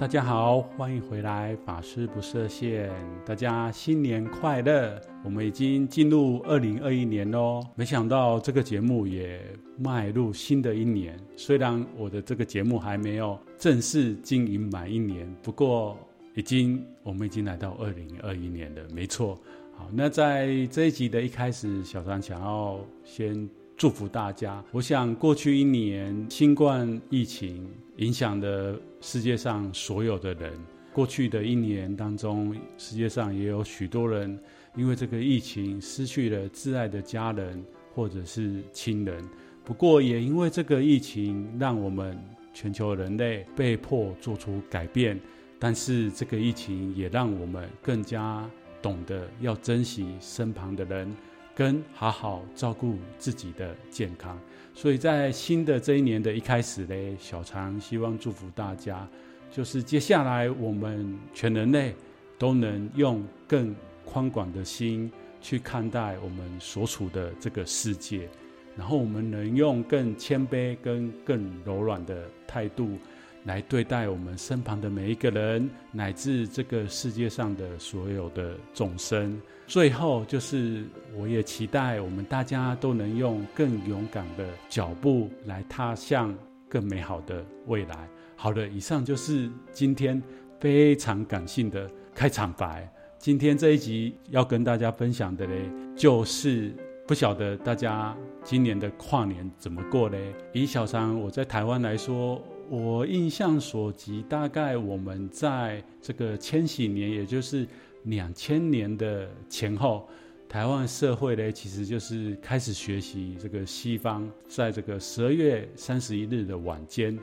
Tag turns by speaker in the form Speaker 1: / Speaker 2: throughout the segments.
Speaker 1: 大家好，欢迎回来，法师不设限。大家新年快乐！我们已经进入二零二一年喽，没想到这个节目也迈入新的一年。虽然我的这个节目还没有正式经营满一年，不过已经我们已经来到二零二一年了，没错。好，那在这一集的一开始，小张想要先。祝福大家！我想过去一年新冠疫情影响了世界上所有的人。过去的一年当中，世界上也有许多人因为这个疫情失去了挚爱的家人或者是亲人。不过，也因为这个疫情，让我们全球人类被迫做出改变。但是，这个疫情也让我们更加懂得要珍惜身旁的人。跟好好照顾自己的健康，所以在新的这一年的一开始呢，小常希望祝福大家，就是接下来我们全人类都能用更宽广的心去看待我们所处的这个世界，然后我们能用更谦卑跟更柔软的态度。来对待我们身旁的每一个人，乃至这个世界上的所有的众生。最后，就是我也期待我们大家都能用更勇敢的脚步来踏向更美好的未来。好的，以上就是今天非常感性的开场白。今天这一集要跟大家分享的嘞，就是不晓得大家今年的跨年怎么过嘞？以小禅我在台湾来说。我印象所及，大概我们在这个千禧年，也就是两千年的前后，台湾社会呢，其实就是开始学习这个西方，在这个十二月三十一日的晚间，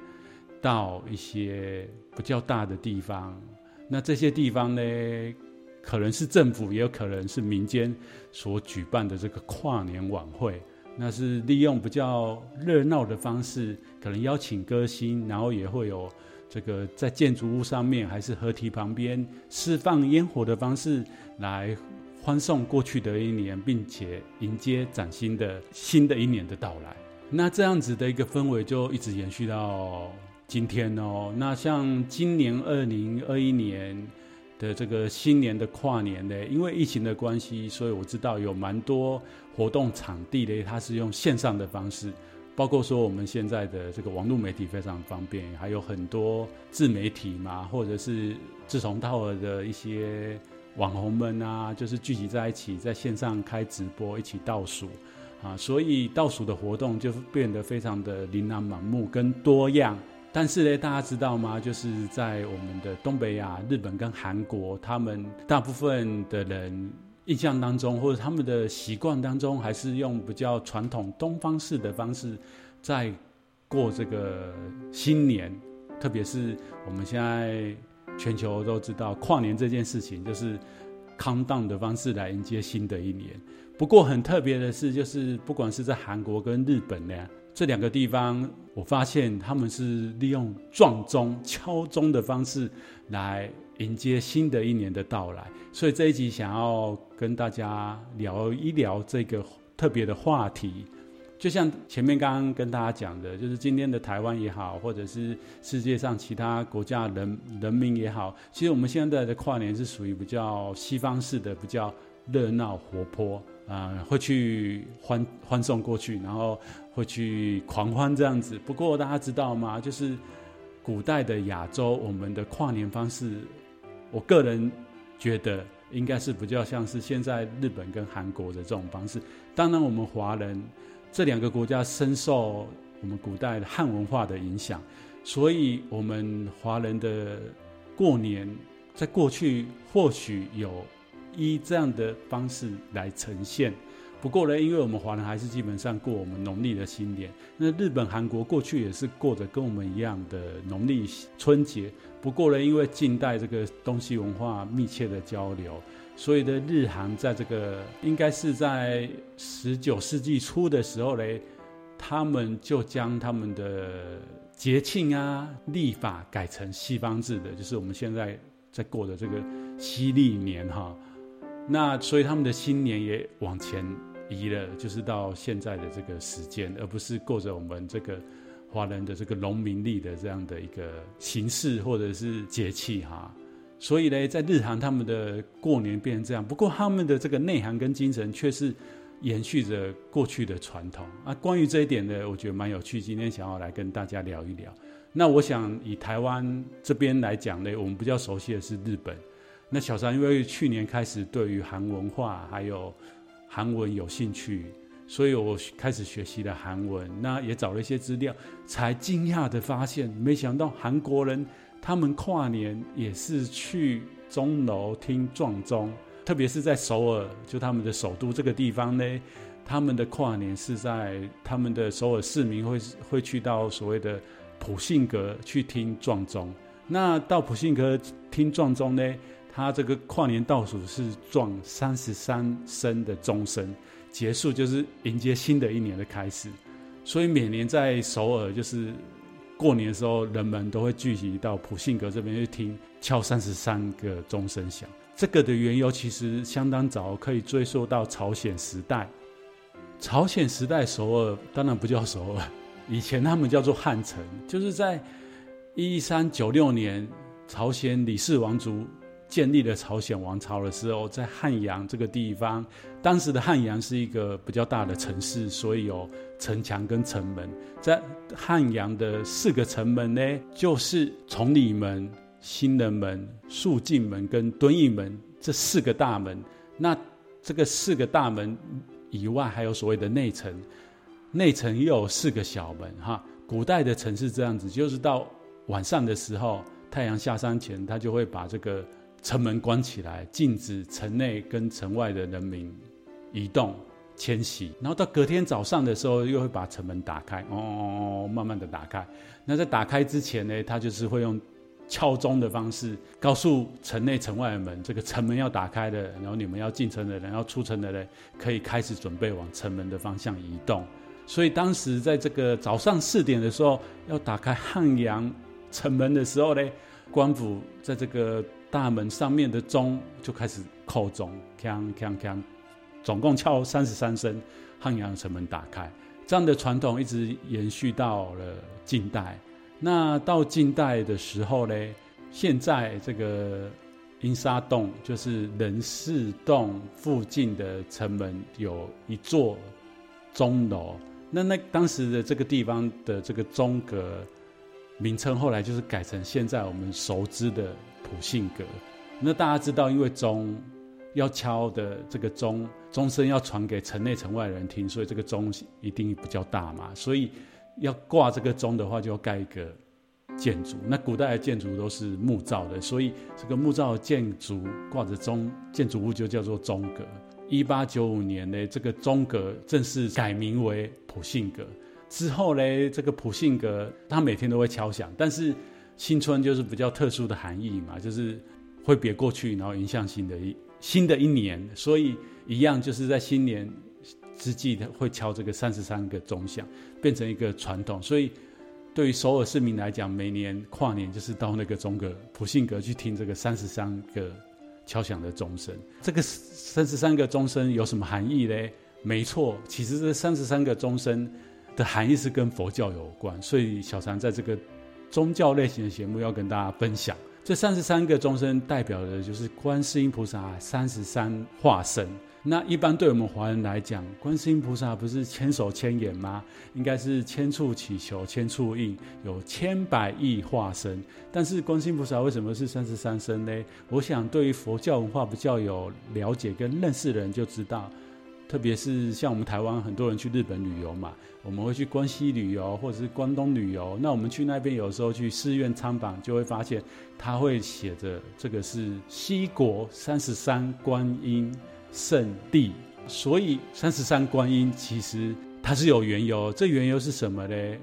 Speaker 1: 到一些比较大的地方，那这些地方呢，可能是政府，也有可能是民间所举办的这个跨年晚会。那是利用比较热闹的方式，可能邀请歌星，然后也会有这个在建筑物上面还是河堤旁边释放烟火的方式，来欢送过去的一年，并且迎接崭新的新的一年的到来。那这样子的一个氛围就一直延续到今天哦。那像今年二零二一年的这个新年的跨年呢，因为疫情的关系，所以我知道有蛮多活动场地呢，它是用线上的方式，包括说我们现在的这个网络媒体非常方便，还有很多自媒体嘛，或者是志同道合的一些网红们啊，就是聚集在一起，在线上开直播，一起倒数啊，所以倒数的活动就变得非常的琳琅满目跟多样。但是呢，大家知道吗？就是在我们的东北亚、日本跟韩国，他们大部分的人印象当中，或者他们的习惯当中，还是用比较传统东方式的方式在过这个新年。特别是我们现在全球都知道，跨年这件事情就是 countdown 的方式来迎接新的一年。不过很特别的是，就是不管是在韩国跟日本呢。这两个地方，我发现他们是利用撞钟、敲钟的方式来迎接新的一年的到来。所以这一集想要跟大家聊一聊这个特别的话题。就像前面刚刚跟大家讲的，就是今天的台湾也好，或者是世界上其他国家人人民也好，其实我们现在的跨年是属于比较西方式的，比较热闹活泼。啊、会去欢欢送过去，然后会去狂欢这样子。不过大家知道吗？就是古代的亚洲，我们的跨年方式，我个人觉得应该是比较像是现在日本跟韩国的这种方式。当然，我们华人这两个国家深受我们古代的汉文化的影响，所以我们华人的过年在过去或许有。以这样的方式来呈现，不过呢，因为我们华人还是基本上过我们农历的新年。那日本、韩国过去也是过着跟我们一样的农历春节。不过呢，因为近代这个东西文化密切的交流，所以呢，日韩在这个应该是在十九世纪初的时候呢，他们就将他们的节庆啊、历法改成西方制的，就是我们现在在过的这个西历年哈。那所以他们的新年也往前移了，就是到现在的这个时间，而不是过着我们这个华人的这个农民历的这样的一个形式或者是节气哈。所以呢，在日韩他们的过年变成这样，不过他们的这个内涵跟精神却是延续着过去的传统啊。关于这一点呢，我觉得蛮有趣，今天想要来跟大家聊一聊。那我想以台湾这边来讲呢，我们比较熟悉的是日本。那小三因为去年开始对于韩文化还有韩文有兴趣，所以我开始学习了韩文。那也找了一些资料，才惊讶的发现，没想到韩国人他们跨年也是去钟楼听撞钟，特别是在首尔，就他们的首都这个地方呢，他们的跨年是在他们的首尔市民会会去到所谓的普信阁去听撞钟。那到普信阁听撞钟呢？他这个跨年倒数是撞三十三声的钟声，结束就是迎接新的一年的开始。所以每年在首尔，就是过年的时候，人们都会聚集到普信阁这边去听敲三十三个钟声响。这个的缘由其实相当早，可以追溯到朝鲜时代。朝鲜时代首尔当然不叫首尔，以前他们叫做汉城，就是在一三九六年，朝鲜李氏王族。建立了朝鲜王朝的时候，在汉阳这个地方，当时的汉阳是一个比较大的城市，所以有城墙跟城门。在汉阳的四个城门呢，就是崇礼门、新人门、肃静门跟敦义门这四个大门。那这个四个大门以外，还有所谓的内城，内城又有四个小门。哈，古代的城市这样子，就是到晚上的时候，太阳下山前，他就会把这个。城门关起来，禁止城内跟城外的人民移动迁徙。然后到隔天早上的时候，又会把城门打开，哦，慢慢的打开。那在打开之前呢，他就是会用敲钟的方式，告诉城内城外的门，这个城门要打开的，然后你们要进城的人，要出城的人，可以开始准备往城门的方向移动。所以当时在这个早上四点的时候，要打开汉阳城门的时候呢，官府在这个。大门上面的钟就开始叩钟，锵锵锵，总共敲三十三声，汉阳城门打开。这样的传统一直延续到了近代。那到近代的时候呢，现在这个阴沙洞就是仁寺洞附近的城门有一座钟楼。那那当时的这个地方的这个钟阁名称，后来就是改成现在我们熟知的。普信阁，那大家知道，因为钟要敲的这个钟钟声要传给城内城外人听，所以这个钟一定比较大嘛。所以要挂这个钟的话，就要盖一个建筑。那古代的建筑都是木造的，所以这个木造的建筑挂着钟，建筑物就叫做钟阁。一八九五年呢，这个钟阁正式改名为普信阁。之后呢，这个普信阁它每天都会敲响，但是。新春就是比较特殊的含义嘛，就是挥别过去，然后迎向新的一新的一年，所以一样就是在新年之际会敲这个三十三个钟响，变成一个传统。所以对于首尔市民来讲，每年跨年就是到那个钟阁普信阁去听这个三十三个敲响的钟声。这个三十三个钟声有什么含义呢？没错，其实这三十三个钟声的含义是跟佛教有关。所以小禅在这个。宗教类型的节目要跟大家分享，这三十三个钟声代表的就是观世音菩萨三十三化身。那一般对我们华人来讲，观世音菩萨不是千手千眼吗？应该是千处祈求千处应，有千百亿化身。但是观世音菩萨为什么是三十三身呢？我想对于佛教文化比较有了解跟认识的人就知道。特别是像我们台湾很多人去日本旅游嘛，我们会去关西旅游或者是关东旅游。那我们去那边有时候去寺院参访，就会发现他会写着这个是西国三十三观音圣地所以三十三观音其实它是有缘由，这缘由是什么呢？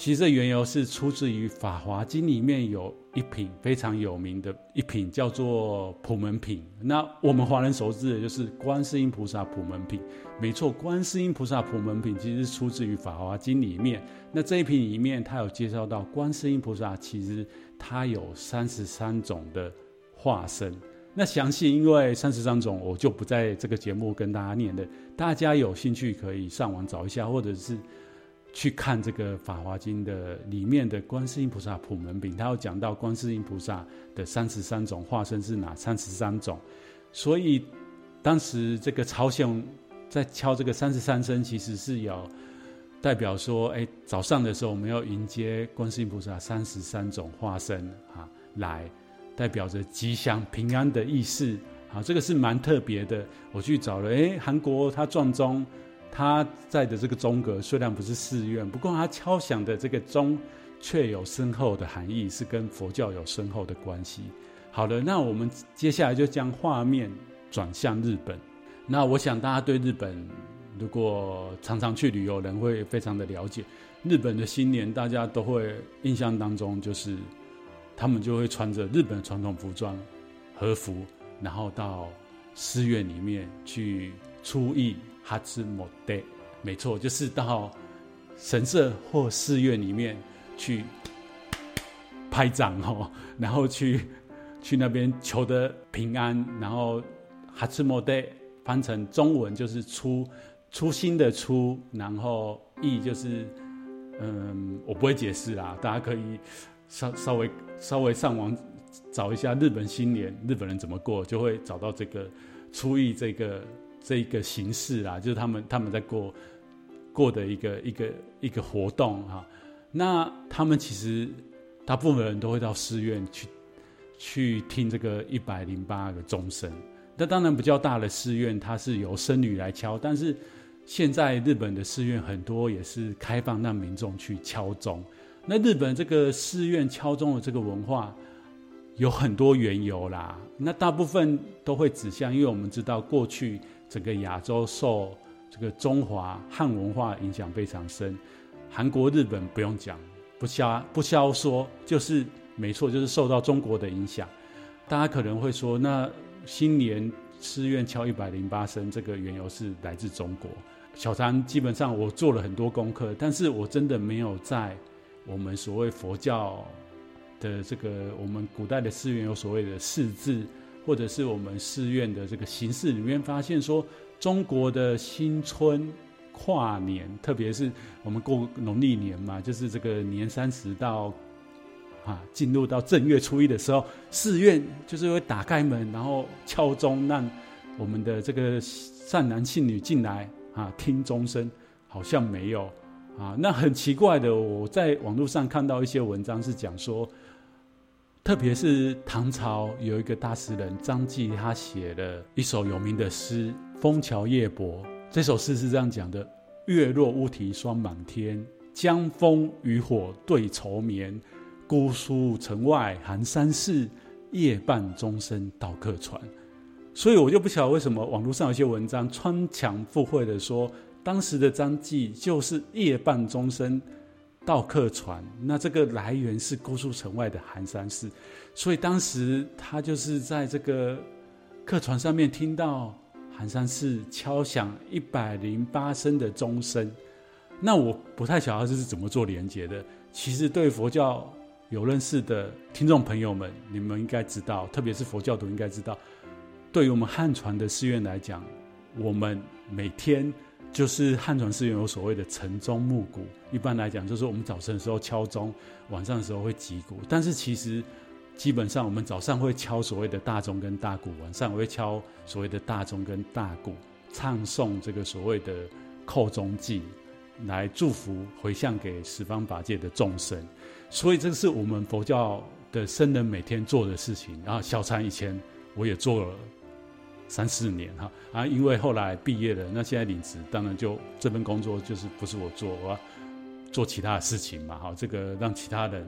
Speaker 1: 其实这缘由是出自于《法华经》里面有一品非常有名的一品，叫做普门品。那我们华人熟知的就是观世音菩萨普门品。没错，观世音菩萨普门品其实出自于《法华经》里面。那这一品里面，它有介绍到观世音菩萨其实它有三十三种的化身。那详细因为三十三种，我就不在这个节目跟大家念了。大家有兴趣可以上网找一下，或者是。去看这个《法华经》的里面的观世音菩萨普门品，他有讲到观世音菩萨的三十三种化身是哪三十三种，所以当时这个朝鲜在敲这个三十三声，其实是有代表说，哎，早上的时候我们要迎接观世音菩萨三十三种化身啊，来代表着吉祥平安的意思啊，这个是蛮特别的。我去找了，哎，韩国他传中。他在的这个钟阁虽然不是寺院，不过他敲响的这个钟却有深厚的含义，是跟佛教有深厚的关系。好了，那我们接下来就将画面转向日本。那我想大家对日本，如果常常去旅游，人会非常的了解。日本的新年，大家都会印象当中就是他们就会穿着日本传统服装和服，然后到寺院里面去初诣。哈兹莫德，没错，就是到神社或寺院里面去拍掌哦，然后去去那边求得平安，然后哈兹莫德翻成中文就是初初心的初，然后意就是嗯，我不会解释啦，大家可以稍稍微稍微上网找一下日本新年日本人怎么过，就会找到这个初意这个。这一个形式啦，就是他们他们在过过的一个一个一个活动哈。那他们其实大部分人都会到寺院去去听这个一百零八个钟声。那当然比较大的寺院，它是由僧侣来敲。但是现在日本的寺院很多也是开放让民众去敲钟。那日本这个寺院敲钟的这个文化有很多缘由啦。那大部分都会指向，因为我们知道过去。整个亚洲受这个中华汉文化影响非常深，韩国、日本不用讲，不瞎不消说，就是没错，就是受到中国的影响。大家可能会说，那新年寺院敲一百零八声，这个缘由是来自中国。小禅基本上我做了很多功课，但是我真的没有在我们所谓佛教的这个我们古代的寺院有所谓的四字。或者是我们寺院的这个形式里面发现说，中国的新春跨年，特别是我们过农历年嘛，就是这个年三十到啊进入到正月初一的时候，寺院就是会打开门，然后敲钟，让我们的这个善男信女进来啊听钟声，好像没有啊。那很奇怪的，我在网络上看到一些文章是讲说。特别是唐朝有一个大诗人张继，他写了一首有名的诗《枫桥夜泊》。这首诗是这样讲的：“月落乌啼霜满天，江枫渔火对愁眠。姑苏城外寒山寺，夜半钟声到客船。”所以，我就不晓得为什么网络上有些文章穿墙附会的说，当时的张继就是夜半钟声。到客船，那这个来源是姑苏城外的寒山寺，所以当时他就是在这个客船上面听到寒山寺敲响一百零八声的钟声。那我不太晓得这是怎么做连接的。其实对佛教有认识的听众朋友们，你们应该知道，特别是佛教徒应该知道，对于我们汉传的寺院来讲，我们每天。就是汉传寺院有所谓的晨钟暮鼓，一般来讲就是我们早晨的时候敲钟，晚上的时候会击鼓。但是其实基本上我们早上会敲所谓的大钟跟大鼓，晚上会敲所谓的大钟跟大鼓，唱诵这个所谓的扣钟偈，来祝福回向给十方法界的众生。所以这是我们佛教的僧人每天做的事情。然后小禅以前我也做了。三四年哈啊，因为后来毕业了，那现在领职，当然就这份工作就是不是我做，我要做其他的事情嘛，哈，这个让其他人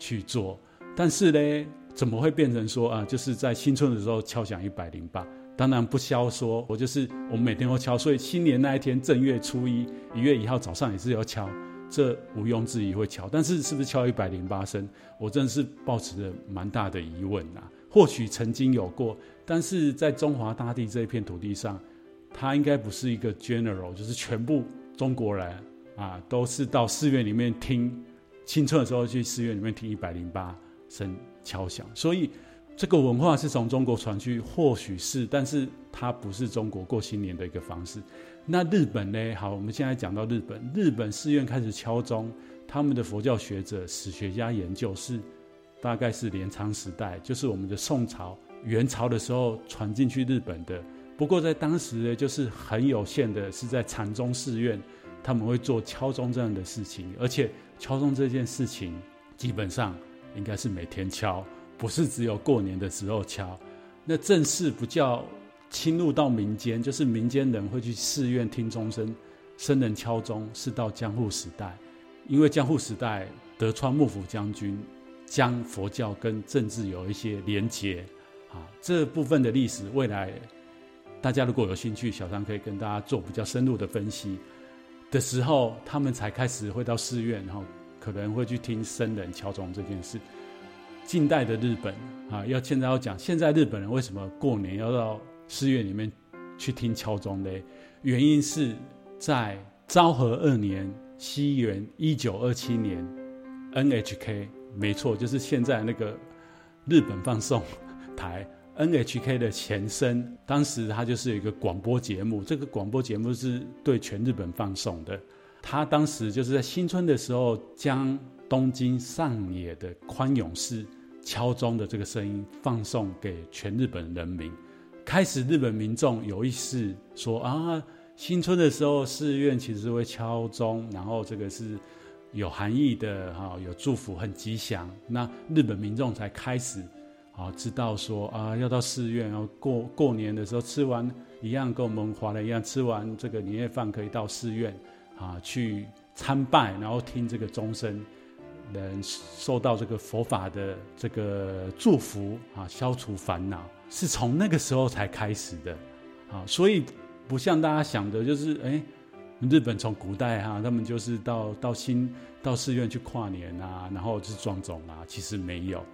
Speaker 1: 去做。但是呢，怎么会变成说啊，就是在新春的时候敲响一百零八？当然不消说，我就是我们每天都敲，所以新年那一天正月初一，一月一号早上也是要敲，这毋庸置疑会敲。但是是不是敲一百零八声，我真的是抱持着蛮大的疑问啊。或许曾经有过，但是在中华大地这一片土地上，它应该不是一个 general，就是全部中国人啊都是到寺院里面听，新春的时候去寺院里面听一百零八声敲响，所以。这个文化是从中国传去，或许是，但是它不是中国过新年的一个方式。那日本呢？好，我们现在讲到日本，日本寺院开始敲钟，他们的佛教学者、史学家研究是，大概是镰仓时代，就是我们的宋朝、元朝的时候传进去日本的。不过在当时呢，就是很有限的，是在禅宗寺院，他们会做敲钟这样的事情，而且敲钟这件事情基本上应该是每天敲。不是只有过年的时候敲，那正式不叫侵入到民间，就是民间人会去寺院听钟声，僧人敲钟是到江户时代，因为江户时代德川幕府将军将佛教跟政治有一些连结，啊，这部分的历史未来大家如果有兴趣，小张可以跟大家做比较深入的分析的时候，他们才开始会到寺院，然后可能会去听僧人敲钟这件事。近代的日本啊，要现在要讲，现在日本人为什么过年要到寺院里面去听敲钟呢？原因是在昭和二年，西元一九二七年，NHK 没错，就是现在那个日本放送台 NHK 的前身，当时它就是一个广播节目，这个广播节目是对全日本放送的。他当时就是在新春的时候，将东京上野的宽永寺。敲钟的这个声音放送给全日本人民，开始日本民众有意识说啊，新春的时候寺院其实会敲钟，然后这个是有含义的哈，有祝福，很吉祥。那日本民众才开始啊知道说啊，要到寺院，然后过过年的时候吃完一样跟我们华人一样，吃完这个年夜饭可以到寺院啊去参拜，然后听这个钟声。能受到这个佛法的这个祝福啊，消除烦恼，是从那个时候才开始的啊，所以不像大家想的，就是哎，日本从古代哈、他们就是到到新到寺院去跨年啊，然后就是庄重啊，其实没有，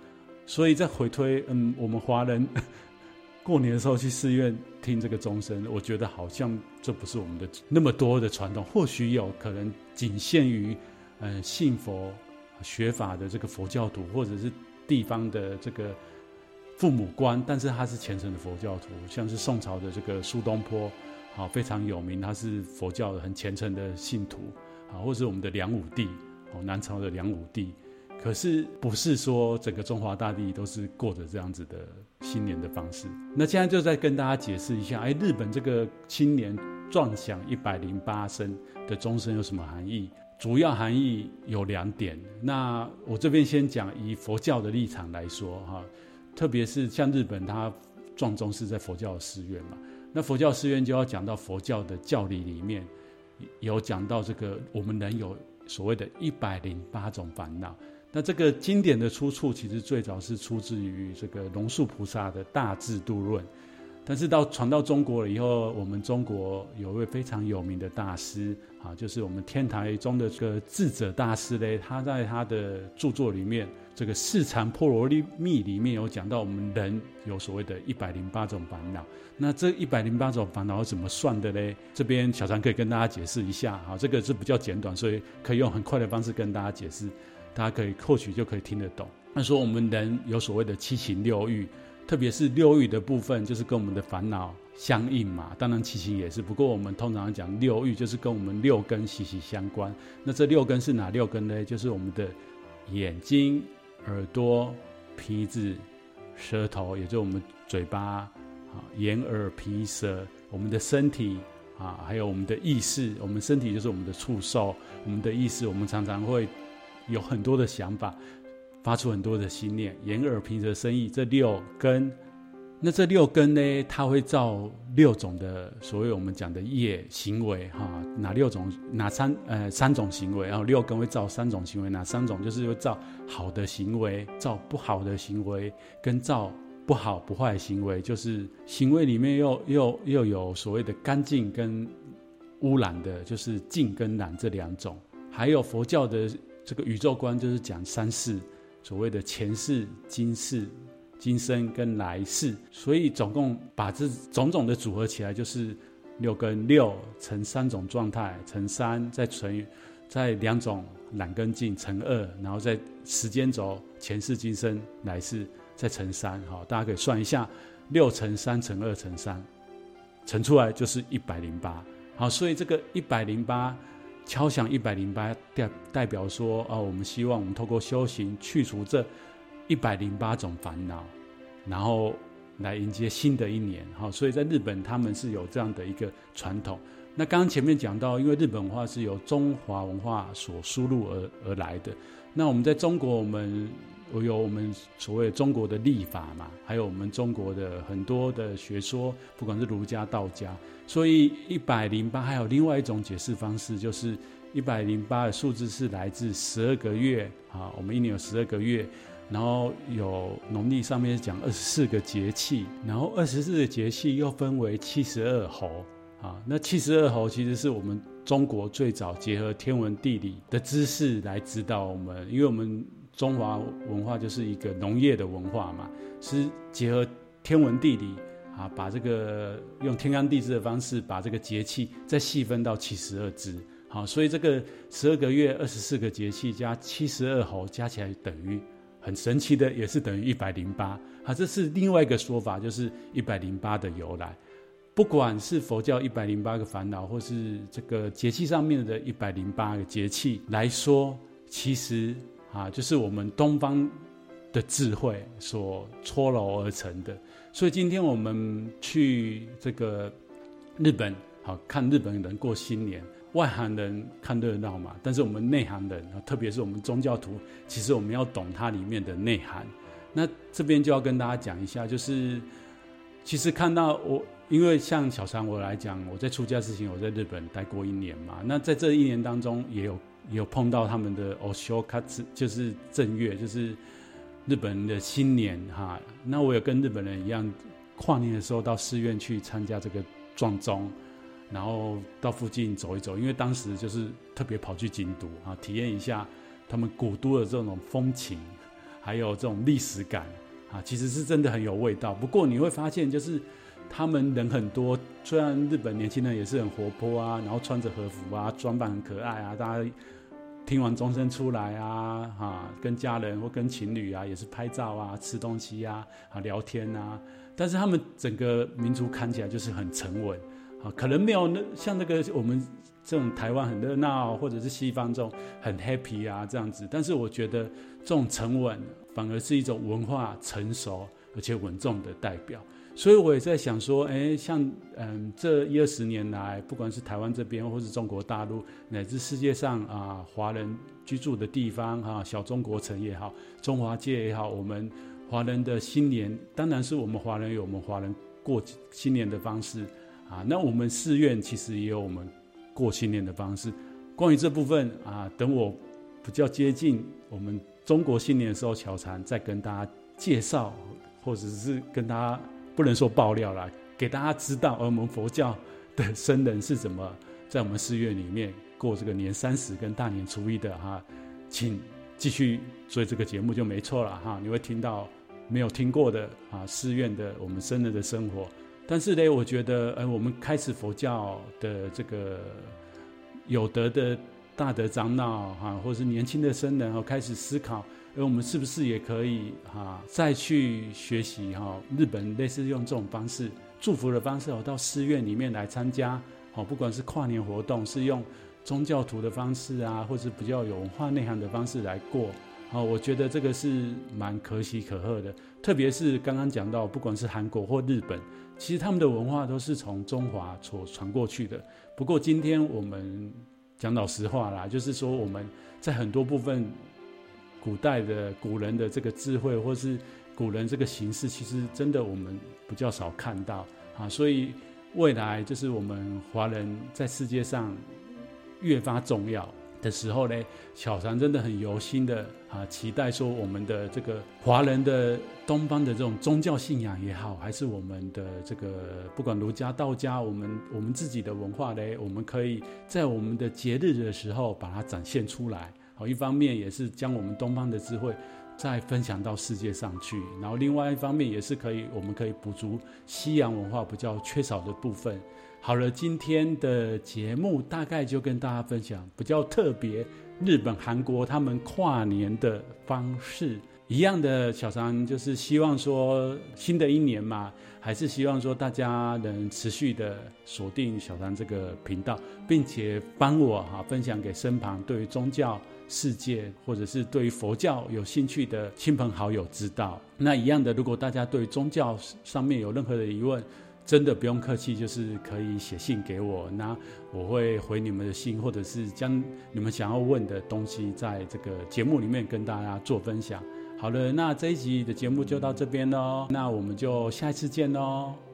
Speaker 1: 所以再回推，嗯，我们华人 过年的时候去寺院听这个钟声，我觉得好像这不是我们的那么多的传统，或许有可能仅限于嗯信佛。学法的这个佛教徒，或者是地方的这个父母官，但是他是虔诚的佛教徒，像是宋朝的这个苏东坡，啊，非常有名，他是佛教很虔诚的信徒，啊，或是我们的梁武帝，哦，南朝的梁武帝，可是不是说整个中华大地都是过着这样子的新年的方式。那现在就再跟大家解释一下，哎，日本这个新年撞响一百零八声的钟声有什么含义？主要含义有两点，那我这边先讲以佛教的立场来说哈，特别是像日本，它撞钟是在佛教的寺院嘛，那佛教寺院就要讲到佛教的教理里面，有讲到这个我们人有所谓的一百零八种烦恼，那这个经典的出处其实最早是出自于这个龙树菩萨的大智度论。但是到传到中国了以后，我们中国有一位非常有名的大师啊，就是我们天台宗的这个智者大师嘞。他在他的著作里面，这个《四禅波罗蜜》里面有讲到，我们人有所谓的一百零八种烦恼。那这一百零八种烦恼怎么算的嘞？这边小禅可以跟大家解释一下啊。这个是比较简短，所以可以用很快的方式跟大家解释，大家可以或许就可以听得懂。那说我们人有所谓的七情六欲。特别是六欲的部分，就是跟我们的烦恼相应嘛。当然七情也是，不过我们通常讲六欲，就是跟我们六根息息相关。那这六根是哪六根呢？就是我们的眼睛、耳朵、鼻子、舌头，也就是我们嘴巴啊，眼耳鼻舌，我们的身体啊，还有我们的意识。我们身体就是我们的触受，我们的意识，我们常常会有很多的想法。发出很多的心念，眼耳鼻舌身意这六根，那这六根呢，它会造六种的所谓我们讲的业行为哈，哪六种？哪三？呃，三种行为，然后六根会造三种行为，哪三种？就是会造好的行为，造不好的行为，跟造不好不坏的行为，就是行为里面又又又有所谓的干净跟污染的，就是净跟染这两种。还有佛教的这个宇宙观，就是讲三世，所谓的前世、今世、今生跟来世。所以总共把这种种的组合起来，就是六跟六乘三种状态，乘三再乘以再两种懒跟净乘二，然后再时间轴前世、今生、来世。再乘三，好，大家可以算一下，六乘三乘二乘三，乘出来就是一百零八。好，所以这个一百零八敲响一百零八，代代表说，哦，我们希望我们透过修行去除这一百零八种烦恼，然后来迎接新的一年。好，所以在日本他们是有这样的一个传统。那刚刚前面讲到，因为日本文化是由中华文化所输入而而来的，那我们在中国我们。我有我们所谓中国的历法嘛，还有我们中国的很多的学说，不管是儒家、道家，所以一百零八还有另外一种解释方式，就是一百零八的数字是来自十二个月啊，我们一年有十二个月，然后有农历上面讲二十四个节气，然后二十四个节气又分为七十二候啊，那七十二候其实是我们中国最早结合天文地理的知识来指导我们，因为我们。中华文化就是一个农业的文化嘛，是结合天文地理啊，把这个用天干地支的方式，把这个节气再细分到七十二支，好，所以这个十二个月二十四个节气加七十二候加起来等于很神奇的，也是等于一百零八，好，这是另外一个说法，就是一百零八的由来。不管是佛教一百零八个烦恼，或是这个节气上面的一百零八个节气来说，其实。啊，就是我们东方的智慧所搓揉而成的。所以今天我们去这个日本，好看日本人过新年。外行人看热闹嘛，但是我们内行人，特别是我们宗教徒，其实我们要懂它里面的内涵。那这边就要跟大家讲一下，就是其实看到我，因为像小常我来讲，我在出家之前，我在日本待过一年嘛。那在这一年当中，也有。有碰到他们的 o s h o k a 就是正月，就是日本人的新年哈。那我有跟日本人一样，跨年的时候到寺院去参加这个撞钟，然后到附近走一走，因为当时就是特别跑去京都啊，体验一下他们古都的这种风情，还有这种历史感啊，其实是真的很有味道。不过你会发现，就是。他们人很多，虽然日本年轻人也是很活泼啊，然后穿着和服啊，装扮很可爱啊，大家听完钟声出来啊，哈，跟家人或跟情侣啊，也是拍照啊，吃东西啊，啊，聊天啊。但是他们整个民族看起来就是很沉稳，啊，可能没有那像那个我们这种台湾很热闹，或者是西方这种很 happy 啊这样子。但是我觉得这种沉稳反而是一种文化成熟而且稳重的代表。所以我也在想说，哎，像嗯，这一二十年来，不管是台湾这边，或是中国大陆，乃至世界上啊，华人居住的地方哈，小中国城也好，中华界也好，我们华人的新年，当然是我们华人有我们华人过新年的方式啊。那我们寺院其实也有我们过新年的方式。关于这部分啊，等我比较接近我们中国新年的时候，乔禅再跟大家介绍，或者是跟大家。不能说爆料了，给大家知道，而我们佛教的僧人是怎么在我们寺院里面过这个年三十跟大年初一的哈，请继续追这个节目就没错了哈，你会听到没有听过的啊寺院的我们僧人的生活。但是呢，我觉得呃，我们开始佛教的这个有德的大德长老哈，或是年轻的僧人哦，开始思考。而我们是不是也可以哈，再去学习哈，日本类似用这种方式祝福的方式哦，到寺院里面来参加哦，不管是跨年活动，是用宗教徒的方式啊，或是比较有文化内涵的方式来过，哦，我觉得这个是蛮可喜可贺的。特别是刚刚讲到，不管是韩国或日本，其实他们的文化都是从中华所传过去的。不过今天我们讲老实话啦，就是说我们在很多部分。古代的古人的这个智慧，或是古人这个形式，其实真的我们比较少看到啊。所以未来就是我们华人在世界上越发重要，的时候呢，小禅真的很由心的啊，期待说我们的这个华人的东方的这种宗教信仰也好，还是我们的这个不管儒家、道家，我们我们自己的文化呢，我们可以在我们的节日的时候把它展现出来。好，一方面也是将我们东方的智慧再分享到世界上去，然后另外一方面也是可以，我们可以补足西洋文化比较缺少的部分。好了，今天的节目大概就跟大家分享比较特别，日本、韩国他们跨年的方式一样的。小禅就是希望说，新的一年嘛，还是希望说大家能持续的锁定小禅这个频道，并且帮我哈分享给身旁对于宗教世界或者是对于佛教有兴趣的亲朋好友知道。那一样的，如果大家对宗教上面有任何的疑问，真的不用客气，就是可以写信给我，那我会回你们的信，或者是将你们想要问的东西，在这个节目里面跟大家做分享。好了，那这一集的节目就到这边喽，那我们就下一次见喽。